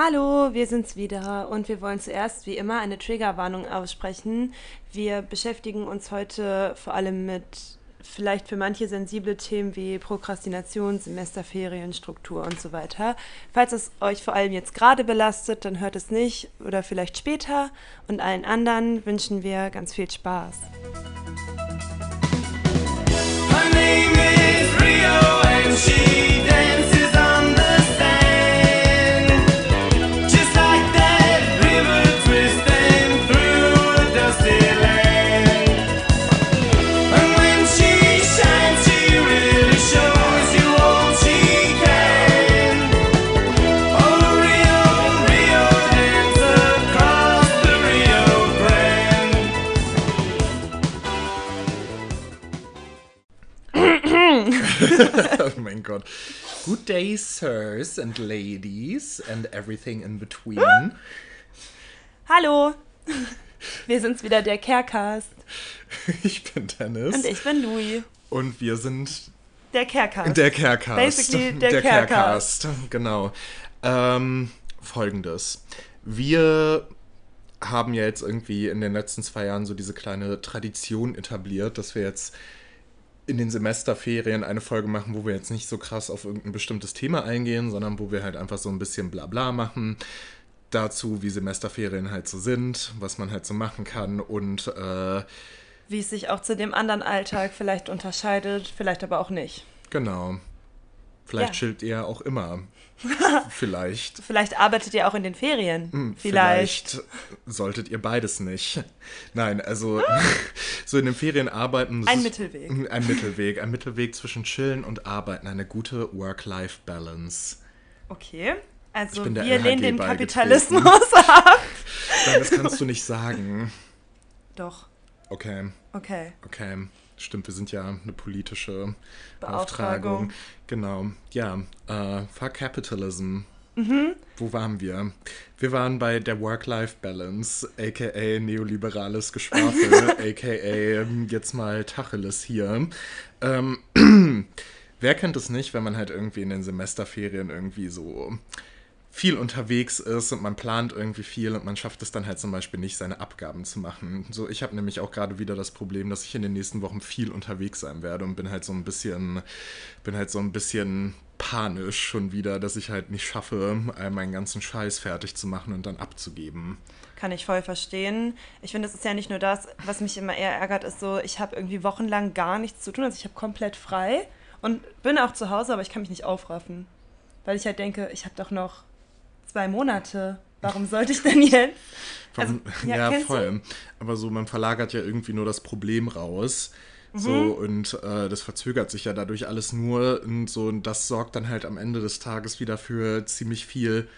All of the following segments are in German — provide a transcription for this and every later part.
Hallo, wir sind's wieder und wir wollen zuerst wie immer eine Triggerwarnung aussprechen. Wir beschäftigen uns heute vor allem mit vielleicht für manche sensible Themen wie Prokrastination, Semesterferien, Struktur und so weiter. Falls es euch vor allem jetzt gerade belastet, dann hört es nicht oder vielleicht später und allen anderen wünschen wir ganz viel Spaß. Her name is Rio and she oh mein Gott. Good day, sirs and ladies and everything in between. Hallo, wir sind's wieder, der Carecast. Ich bin Dennis. Und ich bin Louis. Und wir sind Der Carecast. der Carecast. Basically der Carecast, Genau. Ähm, Folgendes. Wir haben ja jetzt irgendwie in den letzten zwei Jahren so diese kleine Tradition etabliert, dass wir jetzt in den Semesterferien eine Folge machen, wo wir jetzt nicht so krass auf irgendein bestimmtes Thema eingehen, sondern wo wir halt einfach so ein bisschen Blabla machen dazu, wie Semesterferien halt so sind, was man halt so machen kann und äh, Wie es sich auch zu dem anderen Alltag vielleicht unterscheidet, vielleicht aber auch nicht. genau. Vielleicht Ja. chillt ihr auch immer. Vielleicht. Vielleicht arbeitet ihr auch in den Ferien. Hm, vielleicht. Vielleicht solltet ihr beides nicht. Nein, also so in den Ferien arbeiten. Ein Mittelweg. Ein Mittelweg. Ein Mittelweg zwischen Chillen und Arbeiten. Eine gute Work-Life-Balance. Okay. Also wir lehnen den. Kapitalismus ab. Nein, das kannst du nicht sagen. Doch. Okay, Okay. okay. Stimmt, wir sind ja eine politische Beauftragung. Beauftragung. Genau. Ja, äh, fuck Capitalism. Wo waren wir? Wir waren bei der Work-Life-Balance, aka neoliberales Geschwafel, aka ähm, jetzt mal Tacheles hier. Ähm, wer kennt es nicht, wenn man halt irgendwie in den Semesterferien irgendwie so viel unterwegs ist und man plant irgendwie viel und man schafft es dann halt zum Beispiel nicht, seine Abgaben zu machen. So, ich habe nämlich auch gerade wieder das Problem, dass ich in den nächsten Wochen viel unterwegs sein werde und bin halt so ein bisschen, bin halt so ein bisschen panisch schon wieder, dass ich halt nicht schaffe, meinen ganzen Scheiß fertig zu machen und dann abzugeben. Kann ich voll verstehen. Ich finde, es ist ja nicht nur das, was mich immer eher ärgert, ist so, ich habe irgendwie wochenlang gar nichts zu tun. Also ich habe komplett frei und bin auch zu Hause, aber ich kann mich nicht aufraffen. Weil ich halt denke, ich habe doch noch zwei Monate. Warum sollte ich denn jetzt? Warum? Also, ja, ja, voll. Aber so, man verlagert ja irgendwie nur das Problem raus. So, Mhm. und äh, das verzögert sich ja dadurch alles nur. Und so, und das sorgt dann halt am Ende des Tages wieder für ziemlich viel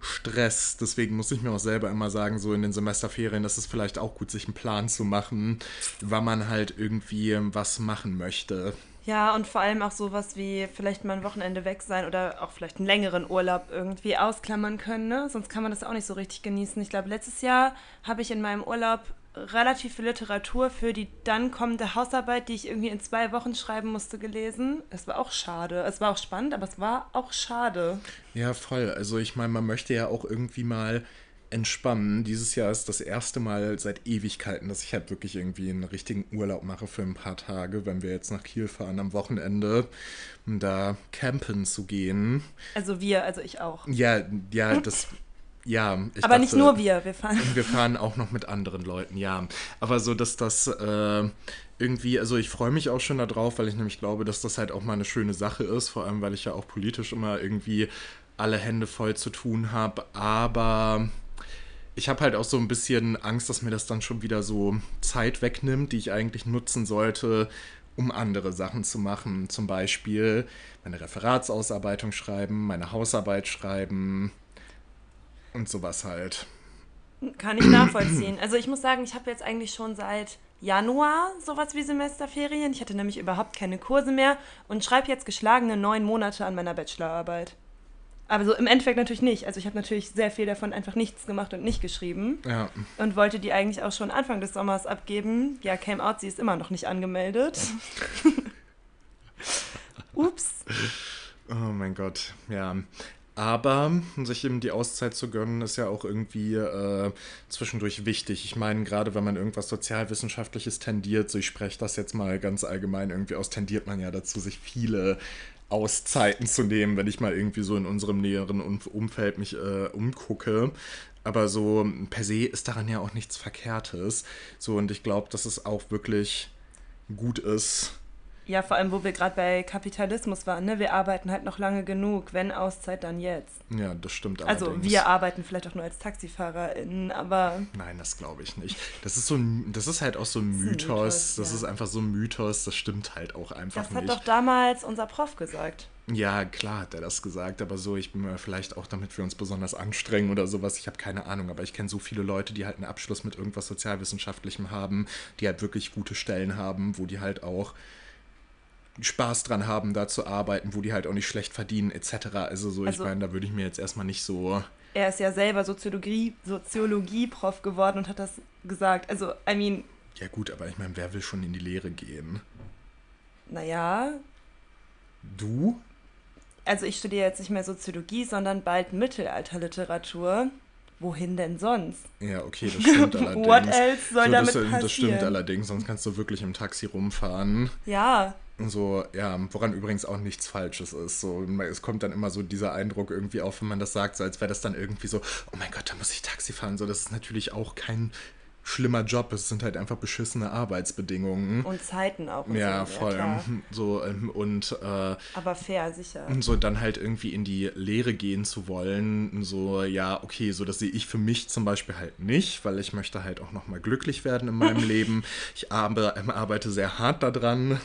Stress. Deswegen muss ich mir auch selber immer sagen, so in den Semesterferien, das ist vielleicht auch gut, sich einen Plan zu machen, wann man halt irgendwie was machen möchte. Ja, und vor allem auch sowas wie vielleicht mal ein Wochenende weg sein oder auch vielleicht einen längeren Urlaub irgendwie ausklammern können, ne? Sonst kann man das auch nicht so richtig genießen. Ich glaube, letztes Jahr habe ich in meinem Urlaub relativ viel Literatur für die dann kommende Hausarbeit, die ich irgendwie in zwei Wochen schreiben musste, gelesen. Es war auch schade. Es war auch spannend, aber es war auch schade. Ja, voll. Also ich meine, man möchte ja auch irgendwie mal entspannen. Dieses Jahr ist das erste Mal seit Ewigkeiten, dass ich halt wirklich irgendwie einen richtigen Urlaub mache für ein paar Tage, wenn wir jetzt nach Kiel fahren am Wochenende, um da campen zu gehen. Also wir, also ich auch. Ja, ja, das, ja. Ich aber nicht dachte- nur wir, wir fahren. wir fahren auch noch mit anderen Leuten, ja. Aber so, dass das äh, irgendwie, also ich freue mich auch schon darauf, weil ich nämlich glaube, dass das halt auch mal eine schöne Sache ist, vor allem weil ich ja auch politisch immer irgendwie alle Hände voll zu tun habe. Aber ich habe halt auch so ein bisschen Angst, dass mir das dann schon wieder so Zeit wegnimmt, die ich eigentlich nutzen sollte, um andere Sachen zu machen. Zum Beispiel meine Referatsausarbeitung schreiben, meine Hausarbeit schreiben und sowas halt. Kann ich nachvollziehen. Also ich muss sagen, ich habe jetzt eigentlich schon seit Januar sowas wie Semesterferien. Ich hatte nämlich überhaupt keine Kurse mehr und schreibe jetzt geschlagene neun Monate an meiner Bachelorarbeit. Aber so im Endeffekt natürlich nicht. Also ich habe natürlich sehr viel davon einfach nichts gemacht und nicht geschrieben Ja. und wollte die eigentlich auch schon Anfang des Sommers abgeben. Ja, came out, sie ist immer noch nicht angemeldet. Ups. Oh mein Gott, ja. Aber sich eben die Auszeit zu gönnen, ist ja auch irgendwie äh, zwischendurch wichtig. Ich meine, gerade wenn man irgendwas Sozialwissenschaftliches tendiert, so ich spreche das jetzt mal ganz allgemein irgendwie aus, tendiert man ja dazu, sich viele Auszeiten zu nehmen, wenn ich mal irgendwie so in unserem näheren Um- Umfeld mich äh, umgucke. Aber so per se ist daran ja auch nichts Verkehrtes. So, und ich glaube, dass es auch wirklich gut ist. Ja, vor allem, wo wir gerade bei Kapitalismus waren, ne? Wir arbeiten halt noch lange genug. Wenn Auszeit, dann jetzt. Ja, das stimmt Also allerdings. wir arbeiten vielleicht auch nur als TaxifahrerInnen, aber Nein, das glaube ich nicht. Das ist so ein, das ist halt auch so ein Mythos. Mythos, das ja. ist einfach so ein Mythos, das stimmt halt auch einfach das hat nicht. doch damals unser Prof gesagt. Ja, klar hat er das gesagt, aber so, ich bin mir vielleicht auch, damit wir uns besonders anstrengen oder sowas, ich habe keine Ahnung, aber ich kenne so viele Leute, die halt einen Abschluss mit irgendwas Sozialwissenschaftlichem haben, die halt wirklich gute Stellen haben, wo die halt auch Spaß dran haben, da zu arbeiten, wo die halt auch nicht schlecht verdienen, etc. Also so, ich Also- meine, da würde ich mir jetzt erstmal nicht so. Er ist ja selber Soziologie, Soziologie-Prof geworden und hat das gesagt. Also, I mean, Ja gut, aber ich meine, wer will schon in die Lehre gehen? naja, Du? also ich studiere jetzt nicht mehr Soziologie, sondern bald Mittelalterliteratur. Wohin denn sonst? Ja, okay, das stimmt allerdings. What else soll so, damit das, passieren? das stimmt allerdings, sonst kannst du wirklich im Taxi rumfahren. Ja, So, ja, woran übrigens auch nichts Falsches ist. So, es kommt dann immer so dieser Eindruck irgendwie auf, wenn man das sagt, so als wäre das dann irgendwie so, oh mein Gott, da muss ich Taxi fahren. So, das ist natürlich auch kein schlimmer Job. Es sind halt einfach beschissene Arbeitsbedingungen. und Zeiten auch. Und ja, so, voll. klar. so, ähm, und äh, Aber fair, sicher. und so dann halt irgendwie in die Lehre gehen zu wollen, so, ja, okay, so das sehe ich für mich zum Beispiel halt nicht, weil ich möchte halt auch nochmal glücklich werden in meinem Leben. Ich arbe, ähm, arbeite sehr hart daran.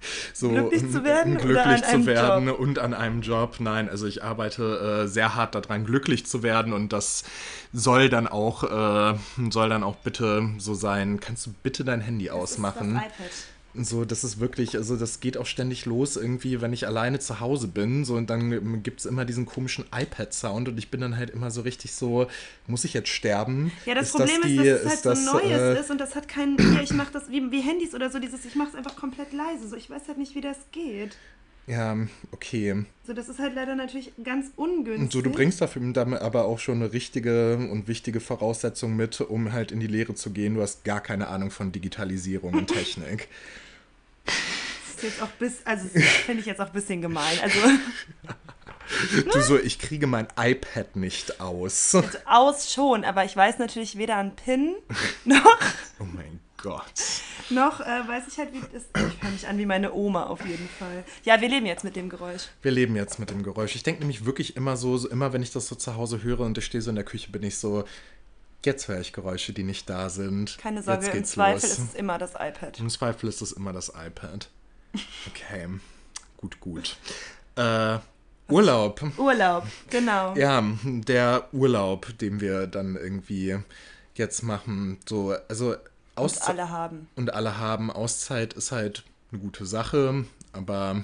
So, Glücklich zu werden oder glücklich zu werden Job? und an einem Job. Nein, also ich arbeite äh, sehr hart daran, glücklich zu werden und das soll dann auch, äh, soll dann auch bitte so sein. Kannst du bitte dein Handy ausmachen? Das ist das iPad. So, das ist wirklich, also das geht auch ständig los irgendwie, wenn ich alleine zu Hause bin. So, und dann gibt es immer diesen komischen iPad-Sound und ich bin dann halt immer so richtig so, muss ich jetzt sterben? Ja, das Ist Problem die- ist, dass es halt das, so Neues äh, ist und das hat kein, hier, ich mache das wie, wie Handys oder so, dieses, ich mache es einfach komplett leise, so, ich weiß halt nicht, wie das geht. Ja, okay. So, das ist halt leider natürlich ganz ungünstig. Und so, du bringst dafür damit aber auch schon eine richtige und wichtige Voraussetzung mit, um halt in die Lehre zu gehen. Du hast gar keine Ahnung von Digitalisierung und Technik. Das ist jetzt auch bis, also finde ich jetzt auch ein bisschen gemein. Also, du so, ich kriege mein iPad nicht aus. also aus schon, aber ich weiß natürlich weder einen PIN noch, Oh mein Gott. noch äh, weiß ich halt, wie das Ich höre mich an wie meine Oma auf jeden Fall. Ja, wir leben jetzt mit dem Geräusch. Wir leben jetzt mit dem Geräusch. Ich denke nämlich wirklich immer so, so, immer wenn ich das so zu Hause höre und ich stehe so in der Küche, bin ich so, jetzt höre ich Geräusche, die nicht da sind. Keine Sorge, im Zweifel los. ist es immer das iPad. Im Zweifel ist es immer das iPad. Okay, gut, gut. Äh, Urlaub. Urlaub, genau. Ja, der Urlaub, den wir dann irgendwie jetzt machen. So, also Und Auszeit. alle haben. und alle haben. Auszeit ist halt eine gute Sache, aber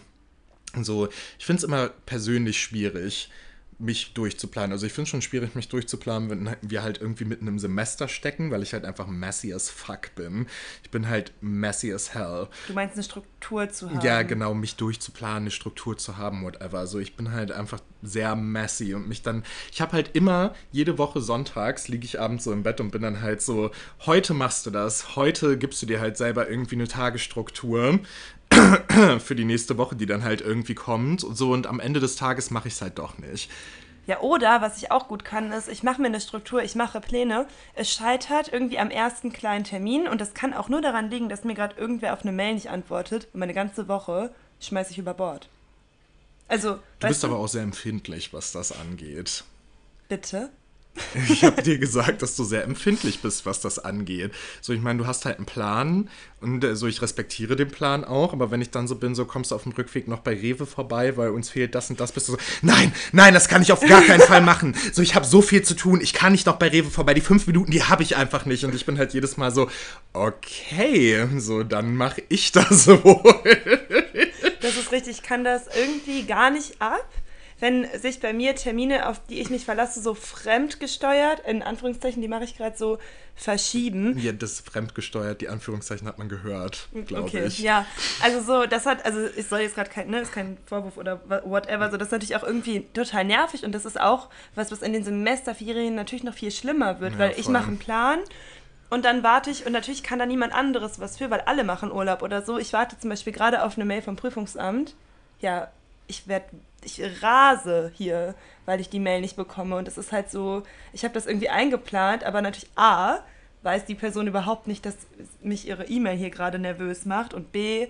so, ich finde es immer persönlich schwierig, mich durchzuplanen. Also ich finde es schon schwierig, mich durchzuplanen, wenn wir halt irgendwie mitten im Semester stecken, weil ich halt einfach messy as fuck bin. Ich bin halt messy as hell. Du meinst eine Struktur zu haben. Ja, genau, mich durchzuplanen, eine Struktur zu haben, whatever. Also ich bin halt einfach sehr messy und mich dann, ich habe halt immer, jede Woche sonntags liege ich abends so im Bett und bin dann halt so, heute machst du das, heute gibst du dir halt selber irgendwie eine Tagesstruktur für die nächste Woche, die dann halt irgendwie kommt und so und am Ende des Tages mache ich es halt doch nicht. Ja, oder was ich auch gut kann, ist, ich mache mir eine Struktur, ich mache Pläne. Es scheitert irgendwie am ersten kleinen Termin und das kann auch nur daran liegen, dass mir gerade irgendwer auf eine Mail nicht antwortet und meine ganze Woche schmeiße ich über Bord. Also, Du bist aber auch sehr empfindlich, was das angeht. bitte. Ich habe dir gesagt, dass du sehr empfindlich bist, was das angeht. So, ich meine, du hast halt einen Plan und äh, so, ich respektiere den Plan auch, aber wenn ich dann so bin, so kommst du auf dem Rückweg noch bei Rewe vorbei, weil uns fehlt das und das, bist du so, nein, nein, das kann ich auf gar keinen Fall machen. So, ich habe so viel zu tun, ich kann nicht noch bei Rewe vorbei, die fünf Minuten, die habe ich einfach nicht. Und ich bin halt jedes Mal so, okay, so, dann mache ich das wohl. Das ist richtig, ich kann das irgendwie gar nicht ab, wenn sich bei mir Termine, auf die ich mich verlasse, so fremdgesteuert, in Anführungszeichen, die mache ich gerade so, verschieben. Ja, das fremdgesteuert, die Anführungszeichen hat man gehört, glaube Okay, ich. ja. Also so, das hat, also es soll jetzt gerade kein, ne, ist kein Vorwurf oder whatever, so das ist natürlich auch irgendwie total nervig und das ist auch was, was in den Semesterferien natürlich noch viel schlimmer wird, Ja, weil ich voll. mache einen Plan und dann warte ich und natürlich kann da niemand anderes was für, weil alle machen Urlaub oder so. Ich warte zum Beispiel gerade auf eine Mail vom Prüfungsamt. Ja, ich werde, ich rase hier, weil ich die Mail nicht bekomme und es ist halt so, ich habe das irgendwie eingeplant, aber natürlich A, weiß die Person überhaupt nicht, dass mich ihre E-Mail hier gerade nervös macht und B,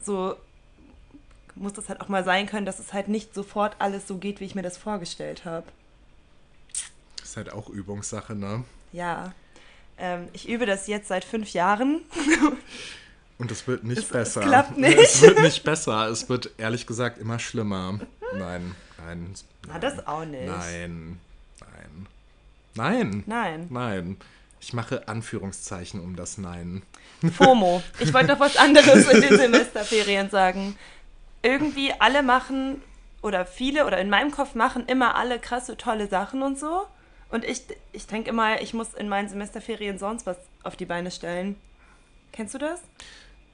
so muss das halt auch mal sein können, dass es halt nicht sofort alles so geht, wie ich mir das vorgestellt habe. Ist halt auch Übungssache, ne? Ja, ähm, ich übe das jetzt seit fünf Jahren. Und es wird nicht Es- es besser. klappt nicht. Es wird nicht besser. Es wird ehrlich gesagt immer schlimmer. Nein, nein. Na, das auch nicht. Nein, nein. Nein, Nein. nein. Ich mache Anführungszeichen um das Nein. FOMO. Ich wollte noch was anderes in den Semesterferien sagen. Irgendwie alle machen, oder viele, oder in meinem Kopf machen immer alle krasse, tolle Sachen und so. Und ich, ich denke immer, ich muss in meinen Semesterferien sonst was auf die Beine stellen. Kennst du das?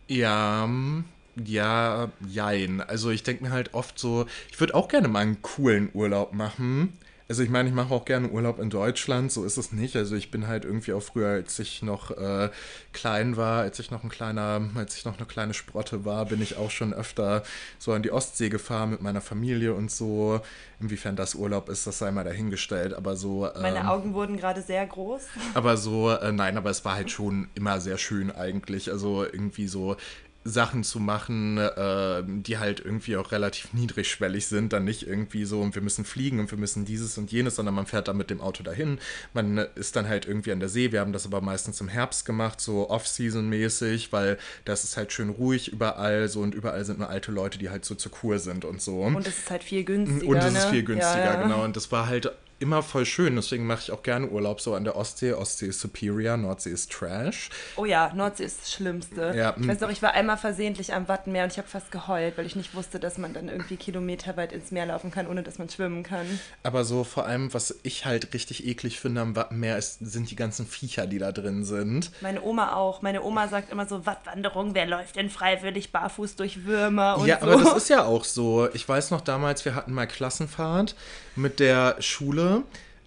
Ja, mm, ja, jein. Also ich denke mir halt oft so, ich würde auch gerne mal einen coolen Urlaub machen. Also ich meine, ich mache auch gerne Urlaub in Deutschland, so ist es nicht. Also ich bin halt irgendwie auch früher, als ich noch äh, klein war, als ich noch ein kleiner, als ich noch eine kleine Sprotte war, bin ich auch schon öfter so an die Ostsee gefahren mit meiner Familie und so. Inwiefern das Urlaub ist, das sei mal dahingestellt. Aber so. Meine ähm, Augen wurden gerade sehr groß. aber so, äh, nein, aber es war halt schon immer sehr schön eigentlich. Also irgendwie so Sachen zu machen, äh, die halt irgendwie auch relativ niedrigschwellig sind. Dann nicht irgendwie so, und wir müssen fliegen und wir müssen dieses und jenes, sondern man fährt dann mit dem Auto dahin. Man ist dann halt irgendwie an der See. Wir haben das aber meistens im Herbst gemacht, so Off-Season-mäßig, weil das ist halt schön ruhig überall so und überall sind nur alte Leute, die halt so zur Kur sind und so. Und es ist halt viel günstiger. Und es ne? ist viel günstiger, ja, ja. genau. Und das war halt immer voll schön. Deswegen mache ich auch gerne Urlaub so an der Ostsee. Ostsee ist Superior, Nordsee ist Trash. Oh ja, Nordsee ist das Schlimmste. Ja, ich mm. weiß noch, ich war einmal versehentlich am Wattenmeer und ich habe fast geheult, weil ich nicht wusste, dass man dann irgendwie kilometerweit ins Meer laufen kann, ohne dass man schwimmen kann. Aber so vor allem, was ich halt richtig eklig finde am Wattenmeer, ist, sind die ganzen Viecher, die da drin sind. Meine Oma auch. Meine Oma sagt immer so, Wattwanderung, wer läuft denn freiwillig barfuß durch Würmer und ja, so. aber das ist ja auch so. Ich weiß noch damals, wir hatten mal Klassenfahrt mit der Schule.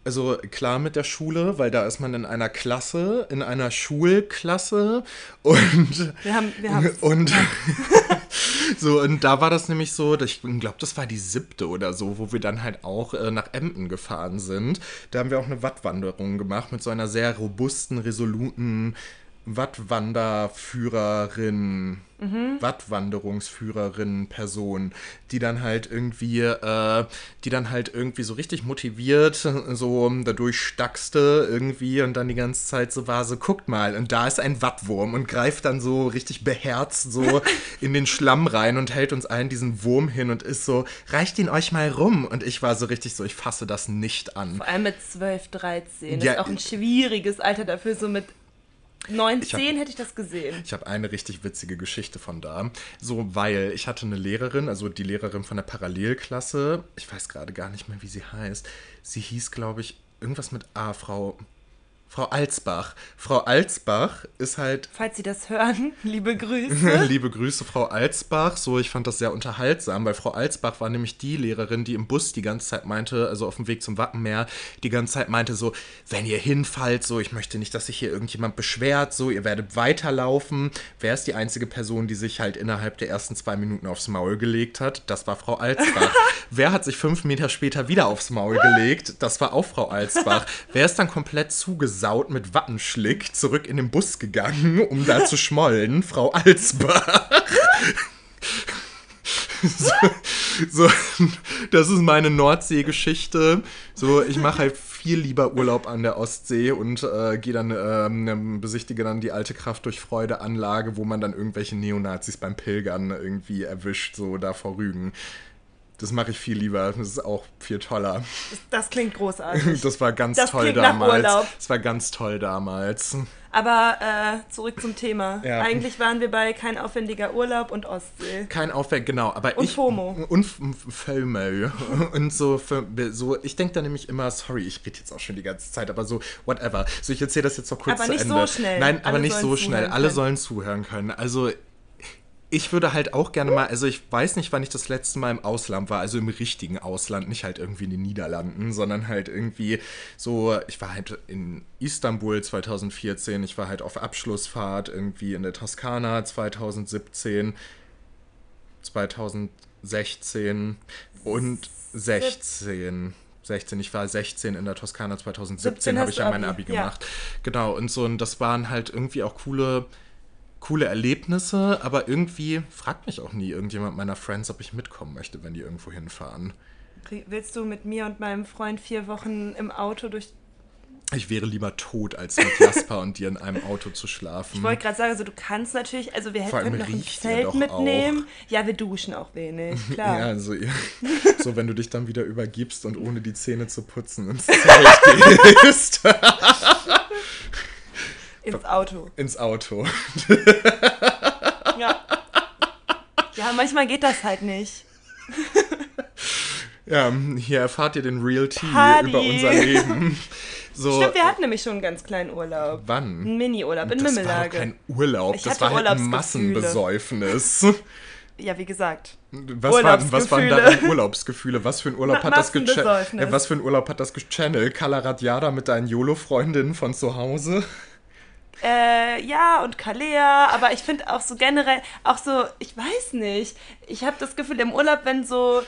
Also klar mit der Schule, weil da ist man in einer Klasse, in einer Schulklasse und wir haben, wir haben Und so, und da war das nämlich so, ich glaube, das war die siebte oder so, wo wir dann halt auch äh, nach Emden gefahren sind. Da haben wir auch eine Wattwanderung gemacht mit so einer sehr robusten, resoluten Wattwanderführerin, Wattwanderungsführerin Person, die dann halt irgendwie, äh, die dann halt irgendwie so richtig motiviert, so dadurch stackste irgendwie und dann die ganze Zeit so war, so guckt mal, und da ist ein Wattwurm und greift dann so richtig beherzt so in den Schlamm rein und hält uns allen diesen Wurm hin und ist so, reicht ihn euch mal rum. Und ich war so richtig so, ich fasse das nicht an. vor allem mit 12, 13. Das Ja, ist auch ein schwieriges Alter dafür. So mit 9, Ich hab- 10 hätte ich das gesehen. Ich habe eine richtig witzige Geschichte von da. So, weil ich hatte eine Lehrerin, also die Lehrerin von der Parallelklasse, ich weiß gerade gar nicht mehr, wie sie heißt. Sie hieß, glaube ich, irgendwas mit A, Frau. Frau Alsbach. Frau Alsbach ist halt Falls Sie das hören, liebe Grüße. Liebe Grüße, Frau Alsbach. So, ich fand das sehr unterhaltsam, weil Frau Alsbach war nämlich die Lehrerin, die im Bus die ganze Zeit meinte, also auf dem Weg zum Wappenmeer, die ganze Zeit meinte so, wenn ihr hinfallt, so, ich möchte nicht, dass sich hier irgendjemand beschwert, so, ihr werdet weiterlaufen. Wer ist die einzige Person, die sich halt innerhalb der ersten zwei Minuten aufs Maul gelegt hat? Das war Frau Alsbach. Wer hat sich fünf Meter später wieder aufs Maul gelegt? Das war auch Frau Alsbach. Wer ist dann komplett zugesaut mit Wattenschlick zurück in den Bus gegangen, um da zu schmollen? Frau Alsbach. So, so, das ist meine Nordsee-Geschichte. So, ich mache halt viel lieber Urlaub an der Ostsee und äh, gehe dann, ähm, besichtige dann die alte Kraft durch Freude Anlage, wo man dann irgendwelche Neonazis beim Pilgern irgendwie erwischt, so da vor Rügen. Das mache ich viel lieber. Das ist auch viel toller. Das klingt großartig. Das war ganz Das toll damals. Urlaub. Das war ganz toll damals. Aber äh, zurück zum Thema. Ja. Eigentlich waren wir bei kein aufwendiger Urlaub und Ostsee. Kein Aufwand, genau. Aber Und ich, FOMO. Und FOMO. Und so, so ich denke da nämlich immer, sorry, ich rede jetzt auch schon die ganze Zeit, aber so, whatever. So, ich erzähle das jetzt noch kurz Aber zu nicht Ende. so schnell. Nein, aber Alle nicht so schnell. Alle sollen zuhören können. Also, ich würde halt auch gerne mal, also ich weiß nicht, wann ich das letzte Mal im Ausland war, also im richtigen Ausland, nicht halt irgendwie in den Niederlanden, sondern halt irgendwie so, ich war halt in Istanbul 2014, ich war halt auf Abschlussfahrt irgendwie in der Toskana 2017, 2016 und 16. 16, ich war 16 in der Toskana 2017, 17 habe ich ja mein Abi, Abi ja. gemacht. Genau, und so, und das waren halt irgendwie auch coole, coole Erlebnisse, aber irgendwie fragt mich auch nie irgendjemand meiner Friends, ob ich mitkommen möchte, wenn die irgendwo hinfahren. Willst du mit mir und meinem Freund vier Wochen im Auto durch. Ich wäre lieber tot, als mit Jasper und dir in einem Auto zu schlafen. Ich wollte gerade sagen, also du kannst natürlich, also wir hätten noch ein Zelt mitnehmen. Ja, wir duschen auch wenig, klar. Ja, also so wenn du dich dann wieder übergibst und ohne die Zähne zu putzen ins Zelt gehst. Ins Auto. ins Auto. Ja. Ja, manchmal geht das halt nicht. Ja, hier erfahrt ihr den Real Tea Party. über unser Leben. So, Stimmt, wir hatten nämlich schon einen ganz kleinen Urlaub. wann? Einen Mini-Urlaub in das war doch Mümmelage. kein Urlaub, Ich das war halt ein. Massenbesäufnis. Ja, wie gesagt. Was, war, was waren deine Urlaubsgefühle? Was für ein Urlaub Ma- hat das gechannelt? Ja, was für ein Urlaub hat das gechannelt? Kalaratjada mit deinen YOLO-Freundinnen von zu Hause? Äh, ja, und Kalea, aber ich finde auch so generell, auch so, ich weiß nicht, ich habe das Gefühl, im Urlaub, wenn so,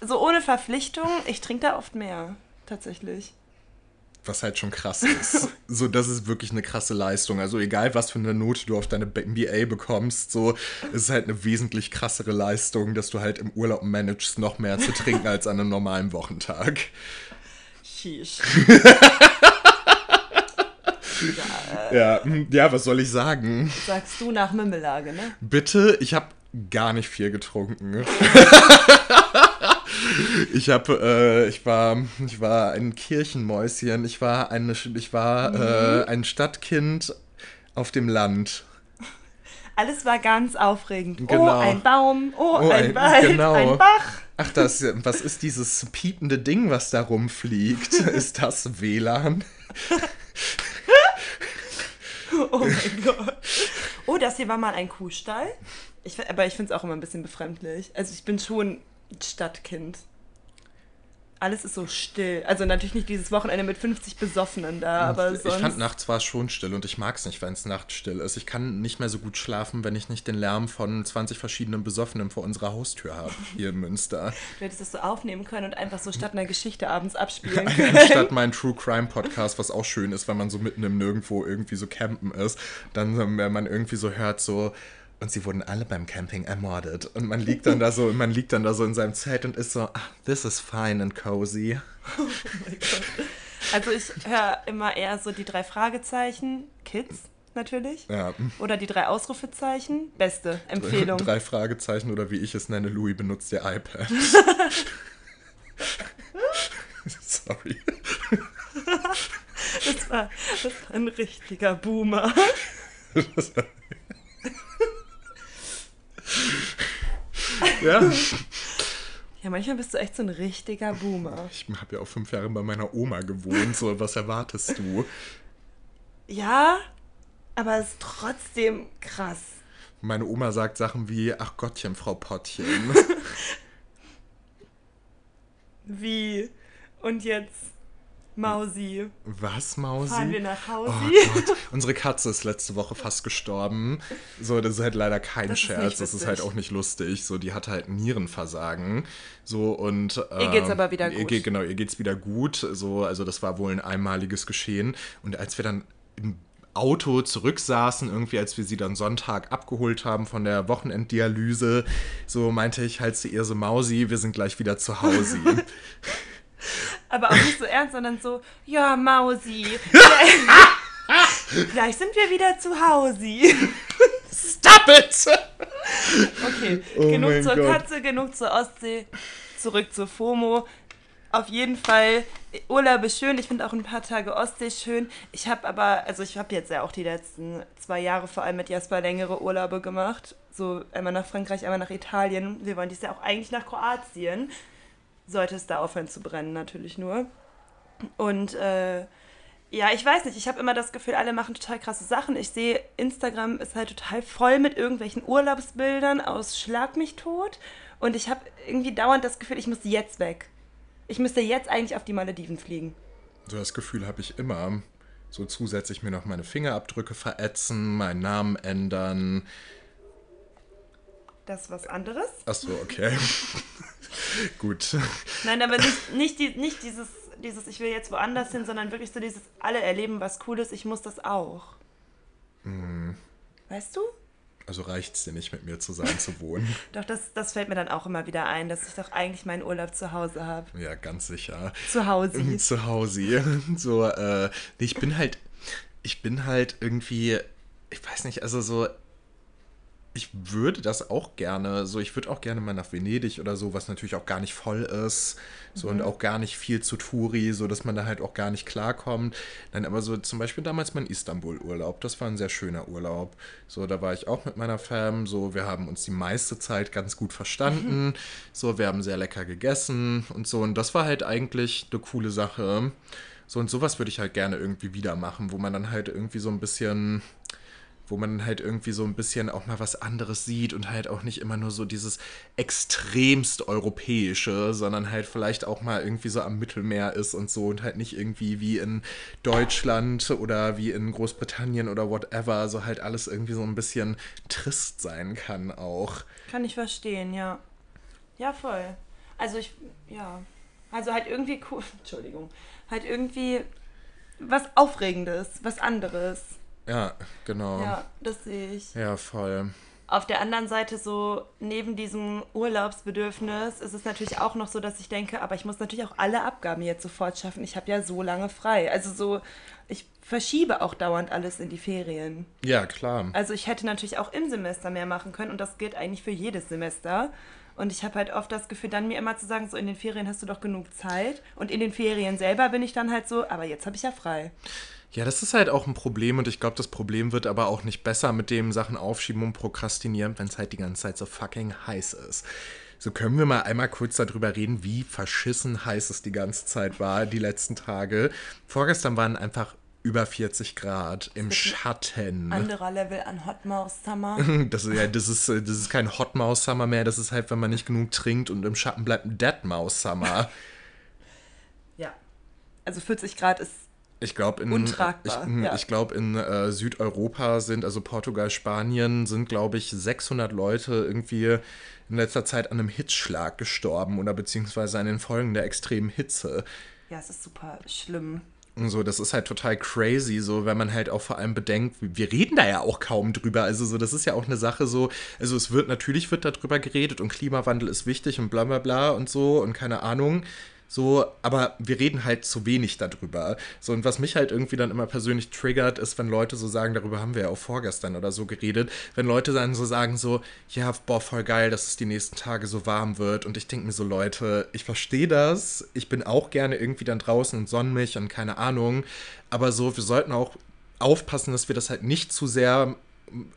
so ohne Verpflichtung, ich trinke da oft mehr, tatsächlich. Was halt schon krass ist. so, das ist wirklich eine krasse Leistung. Also egal, was für eine Note du auf deine MBA bekommst, so, es ist halt eine wesentlich krassere Leistung, dass du halt im Urlaub managst, noch mehr zu trinken als an einem normalen Wochentag. Sheesh. Ja, hm, ja, was soll ich sagen? Sagst du nach Mümmelage, ne? Bitte, ich habe gar nicht viel getrunken. ich habe, äh, ich war, ich war ein Kirchenmäuschen. Ich war eine, ich war äh, ein Stadtkind auf dem Land. Alles war ganz aufregend. Oh, Genau. ein Baum, oh, Oh, ein, ein- Wald, genau. ein Bach. Ach, das, was ist dieses piepende Ding, was da rumfliegt? Ist das WLAN? Oh mein Gott. Oh, das hier war mal ein Kuhstall. Ich, aber ich finde es auch immer ein bisschen befremdlich. Also ich bin schon Stadtkind. Alles ist so still. Also natürlich nicht dieses Wochenende mit 50 Besoffenen da, aber ich sonst... fand nachts war es schon still und ich mag es nicht, wenn es nachts still ist. Ich kann nicht mehr so gut schlafen, wenn ich nicht den Lärm von 20 verschiedenen Besoffenen vor unserer Haustür habe, hier in Münster. Du hättest das so aufnehmen können und einfach so statt einer Geschichte abends abspielen können. Anstatt mein True Crime Podcast, was auch schön ist, wenn man so mitten im Nirgendwo irgendwie so campen ist, dann, wenn man irgendwie so hört, so. Und sie wurden alle beim Camping ermordet. Und man liegt dann da so, man liegt dann da so in seinem Zelt und ist so, ah, this is fine and cozy. Also ich höre immer eher so die drei Fragezeichen, Kids natürlich. Ja. Oder die drei Ausrufezeichen, beste Empfehlung. Drei Fragezeichen oder wie ich es nenne, Louis benutzt ihr iPad. Sorry. Das war, das war ein richtiger Boomer. Ja. Ja, manchmal bist du echt so ein richtiger Boomer. Ich habe ja auch fünf Jahre bei meiner Oma gewohnt. So, was erwartest du? Ja, aber es ist trotzdem krass. Meine Oma sagt Sachen wie, ach Gottchen, Frau Pottchen. Wie? Und jetzt, Mausi, Was, Mausi? fahren wir nach Hause? Oh Gott, unsere Katze ist letzte Woche fast gestorben. So, das ist halt leider kein Das ist Scherz, nicht das ist halt auch nicht lustig. So, die hatte halt Nierenversagen. So und Ihr geht's ähm, aber wieder Ihr gut. geht, genau, ihr geht's wieder gut. So, also das war wohl ein einmaliges Geschehen. Und als wir dann im Auto zurücksaßen, irgendwie als wir sie dann Sonntag abgeholt haben von der Wochenenddialyse, so meinte ich halt zu ihr so, Mausi, wir sind gleich wieder zu Hause. Aber auch nicht so ernst, sondern so, ja, Mausi. Gleich sind wir wieder zu Hause. Stop it! Okay, Oh genug zur Gott. Katze, genug zur Ostsee, zurück zur FOMO. auf jeden Fall Urlaub ist schön. Ich finde auch ein paar Tage Ostsee schön. Ich habe aber, also ich habe jetzt ja auch die letzten zwei Jahre vor allem mit Jasper längere Urlaube gemacht. So einmal nach Frankreich, einmal nach Italien. Wir wollen dieses Jahr auch eigentlich nach Kroatien. Sollte es da aufhören zu brennen, natürlich nur. Und äh, ja, ich weiß nicht, ich habe immer das Gefühl, alle machen total krasse Sachen. Ich sehe, Instagram ist halt total voll mit irgendwelchen Urlaubsbildern aus Schlag mich tot. Und ich habe irgendwie dauernd das Gefühl, ich muss jetzt weg. Ich müsste jetzt eigentlich auf die Malediven fliegen. So das Gefühl habe ich immer. So zusätzlich mir noch meine Fingerabdrücke verätzen, meinen Namen ändern. Das ist was anderes. Achso, okay. Gut. Nein, aber nicht, nicht, die, nicht dieses, dieses, ich will jetzt woanders hin, sondern wirklich so dieses, alle erleben was Cooles, ich muss das auch. Weißt du? Also reicht es dir nicht, mit mir zusammen zu wohnen? Doch, das, das fällt mir dann auch immer wieder ein, dass ich doch eigentlich meinen Urlaub zu Hause habe. Ja, ganz sicher. Zu Hause. Zu Hause. So, äh, nee, ich bin halt, ich bin halt irgendwie, ich weiß nicht, also so, ich würde das auch gerne, so, ich würde auch gerne mal nach Venedig oder so, was natürlich auch gar nicht voll ist, so und auch gar nicht viel zu Touri, so dass man da halt auch gar nicht klarkommt. Nein, aber so zum Beispiel damals mein Istanbul-Urlaub, das war ein sehr schöner Urlaub. So, da war ich auch mit meiner Fam, so, wir haben uns die meiste Zeit ganz gut verstanden, so, wir haben sehr lecker gegessen und so, und das war halt eigentlich eine coole Sache. So, und sowas würde ich halt gerne irgendwie wieder machen, wo man dann halt irgendwie so ein bisschen wo man halt irgendwie so ein bisschen auch mal was anderes sieht und halt auch nicht immer nur so dieses extremst europäische, sondern halt vielleicht auch mal irgendwie so am Mittelmeer ist und so und halt nicht irgendwie wie in Deutschland oder wie in Großbritannien oder whatever, so halt alles irgendwie so ein bisschen trist sein kann auch. Kann ich verstehen, ja. Ja, voll. Also ich, ja. Also halt irgendwie cool, Entschuldigung, halt irgendwie was Aufregendes, was anderes. Ja, genau. Ja, das sehe ich. Ja, voll. Auf der anderen Seite so, neben diesem Urlaubsbedürfnis ist es natürlich auch noch so, dass ich denke, aber ich muss natürlich auch alle Abgaben jetzt sofort schaffen. Ich habe ja so lange frei. Also so, ich verschiebe auch dauernd alles in die Ferien. Ja, klar. Also ich hätte natürlich auch im Semester mehr machen können und das gilt eigentlich für jedes Semester. Und ich habe halt oft das Gefühl, dann mir immer zu sagen, so in den Ferien hast du doch genug Zeit. Und in den Ferien selber bin ich dann halt so, aber jetzt habe ich ja frei. Ja, das ist halt auch ein Problem und ich glaube, das Problem wird aber auch nicht besser mit dem Sachen aufschieben und prokrastinieren, wenn es halt die ganze Zeit so fucking heiß ist. So können wir mal einmal kurz darüber reden, wie verschissen heiß es die ganze Zeit war, die letzten Tage. Vorgestern waren einfach über 40 Grad im Schatten. Anderer Level an Hot Mouse Summer. Das ist, ja, das, ist, äh, das ist kein Hot Mouse Summer mehr, das ist halt, wenn man nicht genug trinkt und im Schatten bleibt, ein Dead Mouse Summer. ja. Also 40 Grad ist Ich glaube, in, Untragbar, ich, ja. ich glaub, in äh, Südeuropa sind, also Portugal, Spanien, sind, glaube ich, 600 Leute irgendwie in letzter Zeit an einem Hitzschlag gestorben oder beziehungsweise an den Folgen der extremen Hitze. Ja, es ist super schlimm. Und so, das ist halt total crazy, so, wenn man halt auch vor allem bedenkt, wir reden da ja auch kaum drüber. Also, so, das ist ja auch eine Sache so, also es wird, natürlich wird darüber geredet und Klimawandel ist wichtig und bla bla bla und so und keine Ahnung. So, aber wir reden halt zu wenig darüber. So, und was mich halt irgendwie dann immer persönlich triggert, ist, wenn Leute so sagen, darüber haben wir ja auch vorgestern oder so geredet, wenn Leute dann so sagen, so, ja, boah, voll geil, dass es die nächsten Tage so warm wird. Und ich denke mir so, Leute, ich verstehe das. Ich bin auch gerne irgendwie dann draußen und sonn mich und keine Ahnung. Aber so, wir sollten auch aufpassen, dass wir das halt nicht zu sehr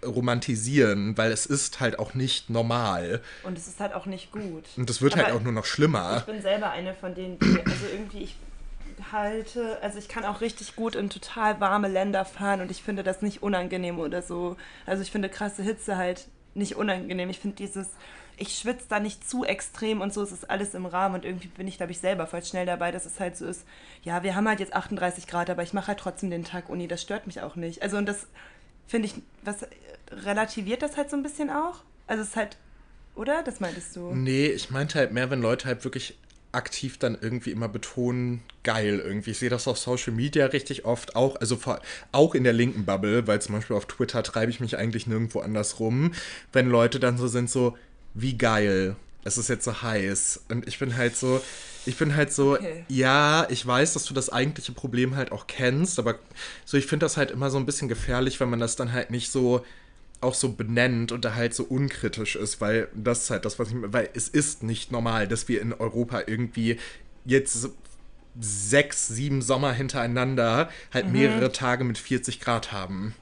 romantisieren, weil es ist halt auch nicht normal. Und es ist halt auch nicht gut. Und das wird halt Aber auch nur noch Ich schlimmer. bin selber eine von denen, die, also irgendwie, ich halte, also ich kann auch richtig gut in total warme Länder fahren und ich finde das nicht unangenehm oder so. Also ich finde krasse Hitze halt nicht unangenehm. Ich finde dieses, ich schwitze da nicht zu extrem und so, es ist alles im Rahmen und irgendwie bin ich, glaube ich, selber voll schnell dabei, dass es halt so ist, ja, wir haben halt jetzt 38 Grad, aber ich mache halt trotzdem den Tag Uni, das stört mich auch nicht. Also und das finde ich, was relativiert das halt so ein bisschen auch? Also es ist halt, oder? Das meintest du? Nee, ich meinte halt mehr, wenn Leute halt wirklich aktiv dann irgendwie immer betonen, geil irgendwie. Ich sehe das auf Social Media richtig oft, auch, also auch in der linken Bubble, weil zum Beispiel auf Twitter treibe ich mich eigentlich nirgendwo anders rum, wenn Leute dann so sind, so, wie geil, es ist jetzt so heiß. Und ich bin halt so, ich bin halt so, Okay. ja, ich weiß, dass du das eigentliche Problem halt auch kennst, aber so, ich finde das halt immer so ein bisschen gefährlich, wenn man das dann halt nicht so auch so benennt und da halt so unkritisch ist, weil das ist halt das, was ich, weil es ist nicht normal, dass wir in Europa irgendwie jetzt sechs, sieben Sommer hintereinander halt Mhm. mehrere Tage mit 40 Grad haben.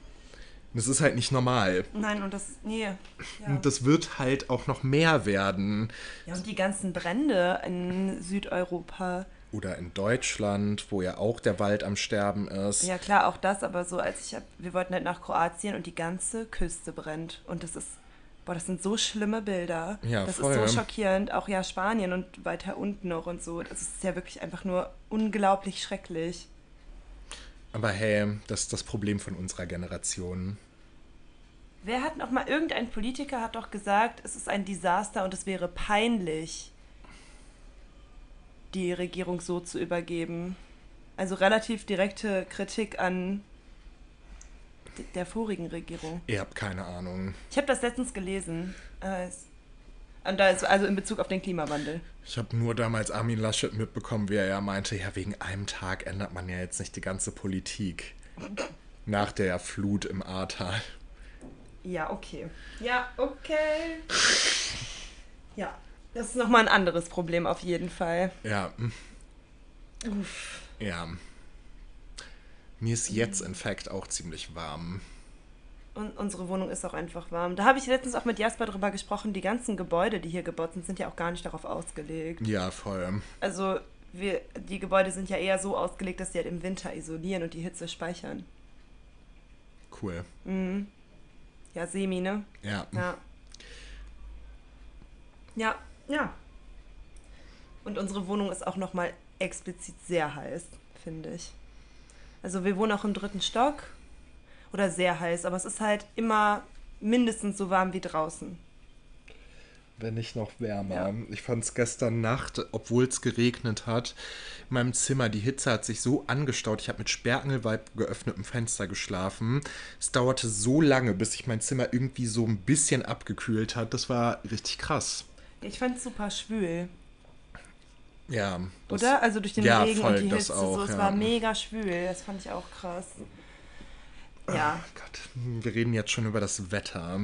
Das ist halt nicht normal. Nein, und das, nee. Ja. Und das wird halt auch noch mehr werden. ja, und die ganzen Brände in Südeuropa. Oder in Deutschland, wo ja auch der Wald am Sterben ist. Ja, klar, auch das, aber so, als ich hab, wir wollten halt nach Kroatien und die ganze Küste brennt. Und das ist, boah, das sind so schlimme Bilder. Ja, das voll. ist so schockierend. Auch ja, Spanien und weiter unten noch und so. Das ist ja wirklich einfach nur unglaublich schrecklich. Aber hey, das ist das Problem von unserer Generation. Wer hat noch mal, irgendein Politiker hat doch gesagt, es ist ein Desaster und es wäre peinlich, die Regierung so zu übergeben. Also relativ direkte Kritik an der vorigen Regierung. Ihr habt keine Ahnung. Ich habe das letztens gelesen. Äh, es- Und da ist also in Bezug auf den Klimawandel. Ich habe nur damals Armin Laschet mitbekommen, wie er ja meinte, ja, wegen einem Tag ändert man ja jetzt nicht die ganze Politik. Nach der Flut im Ahrtal. Ja, okay. Ja, okay. Ja, das ist nochmal ein anderes Problem auf jeden Fall. Ja. mm. Ja. Mir ist jetzt in fact auch ziemlich warm. Und unsere Wohnung ist auch einfach warm. Da habe ich letztens auch mit Jasper drüber gesprochen. Die ganzen Gebäude, die hier gebaut sind, sind ja auch gar nicht darauf ausgelegt. Ja, voll. Also wir, die Gebäude sind ja eher so ausgelegt, dass sie halt im Winter isolieren und die Hitze speichern. Cool. Ja, semi, ne? Ja. Ja. Ja, ja. Und unsere Wohnung ist auch nochmal explizit sehr heiß, finde ich. Also wir wohnen auch im dritten Stock oder sehr heiß, aber es ist halt immer mindestens so warm wie draußen. Wenn nicht noch wärmer. Ja. Ich fand es gestern Nacht, obwohl es geregnet hat, in meinem Zimmer, die Hitze hat sich so angestaut. Ich habe mit Sperrangelweib geöffnetem Fenster geschlafen. Es dauerte so lange, bis sich mein Zimmer irgendwie so ein bisschen abgekühlt hat. Das war richtig krass. Ich fand es super schwül, Ja. das- oder? Also durch den ja, Regen voll, und die Hitze, auch, so, es ja. war mega schwül. Das fand ich auch krass. Ja, Oh Gott, wir reden jetzt schon über das Wetter.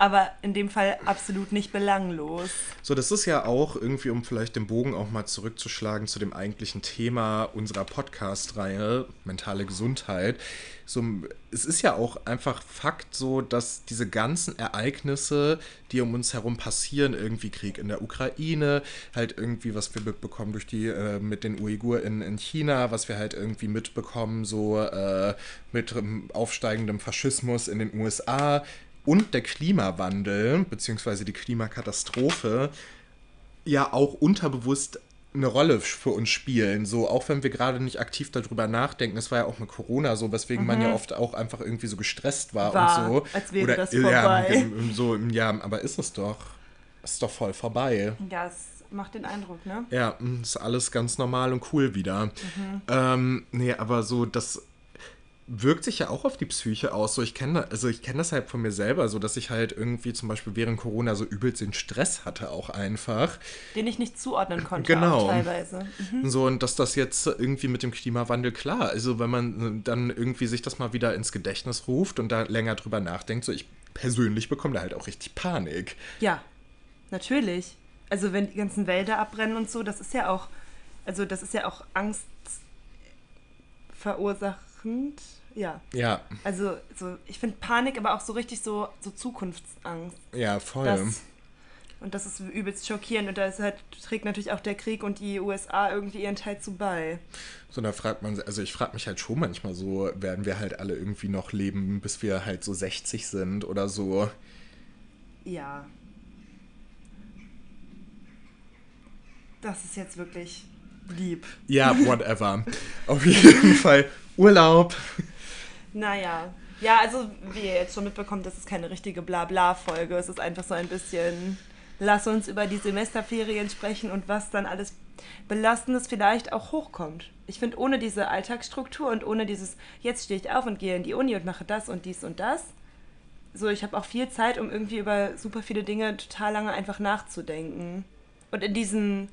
Aber in dem Fall absolut nicht belanglos. So, das ist ja auch irgendwie, um vielleicht den Bogen auch mal zurückzuschlagen zu dem eigentlichen Thema unserer Podcast-Reihe, mentale Gesundheit. So, es ist ja auch einfach Fakt so, dass diese ganzen Ereignisse, die um uns herum passieren, irgendwie Krieg in der Ukraine, halt irgendwie, was wir mitbekommen durch die, äh, mit den Uiguren in, in China, was wir halt irgendwie mitbekommen, so äh, mit ähm, aufsteigendem Faschismus in den USA und der Klimawandel, beziehungsweise die Klimakatastrophe, ja auch unterbewusst eine Rolle für uns spielen. So, auch wenn wir gerade nicht aktiv darüber nachdenken. Es war ja auch mit Corona so, weswegen man ja oft auch einfach irgendwie so gestresst war, Mhm. War, und so. als wäre Oder, das Ja, vorbei. im- so, im- ja, aber ist es doch. Ist doch voll vorbei. Ja, es macht den Eindruck, ne? Ja, mm, ist alles ganz normal und cool wieder. Mhm. Ähm, nee, aber so, das wirkt sich ja auch auf die Psyche aus. So, ich kenne, also ich kenne das halt von mir selber, so dass ich halt irgendwie zum Beispiel während Corona so übelst den Stress hatte auch einfach. Den ich nicht zuordnen konnte, Genau. auch teilweise. Mhm. So, und dass das jetzt irgendwie mit dem Klimawandel klar, also wenn man dann irgendwie sich das mal wieder ins Gedächtnis ruft und da länger drüber nachdenkt, so ich persönlich bekomme da halt auch richtig Panik. Ja, natürlich. Also wenn die ganzen Wälder abbrennen und so, das ist ja auch, also das ist ja auch Angst verursachend. Ja. Ja, Also so, ich finde Panik aber auch so richtig so, so Zukunftsangst. ja, voll. Das, und das ist übelst schockierend. Und da halt, trägt natürlich auch der Krieg und die USA irgendwie ihren Teil zu bei. So, da fragt man, also ich frage mich halt schon manchmal so, werden wir halt alle irgendwie noch leben, bis wir halt so 60 sind oder so. Ja. Das ist jetzt wirklich lieb. Ja, whatever. Auf jeden Fall Urlaub. Naja. Ja, also wie ihr jetzt schon mitbekommt, das ist keine richtige Blabla-Folge. Es ist einfach so ein bisschen, lass uns über die Semesterferien sprechen und was dann alles Belastendes vielleicht auch hochkommt. Ich finde, ohne diese Alltagsstruktur und ohne dieses, jetzt stehe ich auf und gehe in die Uni und mache das und dies und das, so, ich habe auch viel Zeit, um irgendwie über super viele Dinge total lange einfach nachzudenken. Und in diesem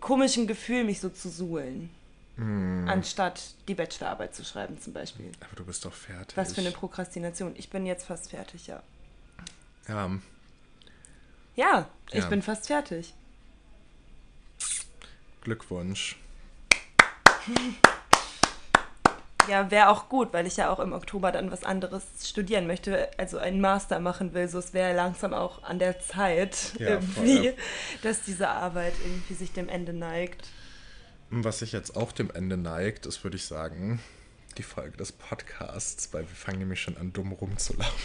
komischen Gefühl, mich so zu suhlen. Anstatt die Bachelorarbeit zu schreiben, zum Beispiel. Aber du bist doch fertig. Was für eine Prokrastination. Ich bin jetzt fast fertig, ja. Ja, Ja, ich Ja. bin fast fertig. Glückwunsch. Ja, wäre auch gut, weil ich ja auch im Oktober dann was anderes studieren möchte, also einen Master machen will. So, es wäre langsam auch an der Zeit, Ja, irgendwie, voll. dass diese Arbeit irgendwie sich dem Ende neigt. Was sich jetzt auch dem Ende neigt, ist, würde ich sagen, die Folge des Podcasts, weil wir fangen nämlich schon an, dumm rumzulaufen.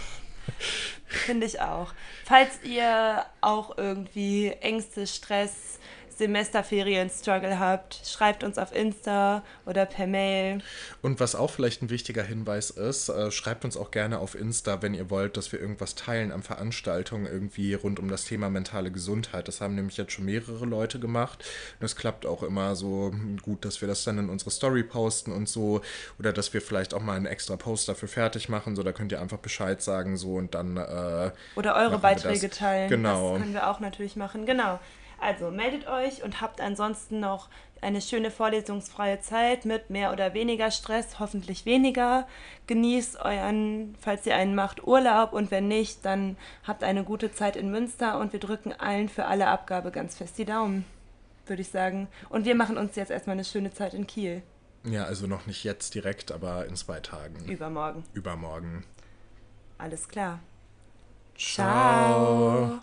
Finde ich auch. Falls ihr auch irgendwie Ängste, Stress, Semesterferien, Struggle habt, schreibt uns auf Insta oder per Mail. Und was auch vielleicht ein wichtiger Hinweis ist, äh, schreibt uns auch gerne auf Insta, wenn ihr wollt, dass wir irgendwas teilen an Veranstaltungen irgendwie rund um das Thema mentale Gesundheit. Das haben nämlich jetzt schon mehrere Leute gemacht. Und es klappt auch immer so gut, dass wir das dann in unsere Story posten und so. Oder dass wir vielleicht auch mal einen extra Post dafür fertig machen. So, da könnt ihr einfach Bescheid sagen so und dann. Äh, Oder eure Beiträge teilen. Genau. Das können wir auch natürlich machen. Genau. Also meldet euch und habt ansonsten noch eine schöne vorlesungsfreie Zeit mit mehr oder weniger Stress, hoffentlich weniger. Genießt euren, falls ihr einen macht, Urlaub und wenn nicht, dann habt eine gute Zeit in Münster und wir drücken allen für alle Abgabe ganz fest die Daumen, würde ich sagen. Und wir machen uns jetzt erstmal eine schöne Zeit in Kiel. ja, also noch nicht jetzt direkt, aber in zwei Tagen. Übermorgen. Übermorgen. Alles klar. Ciao.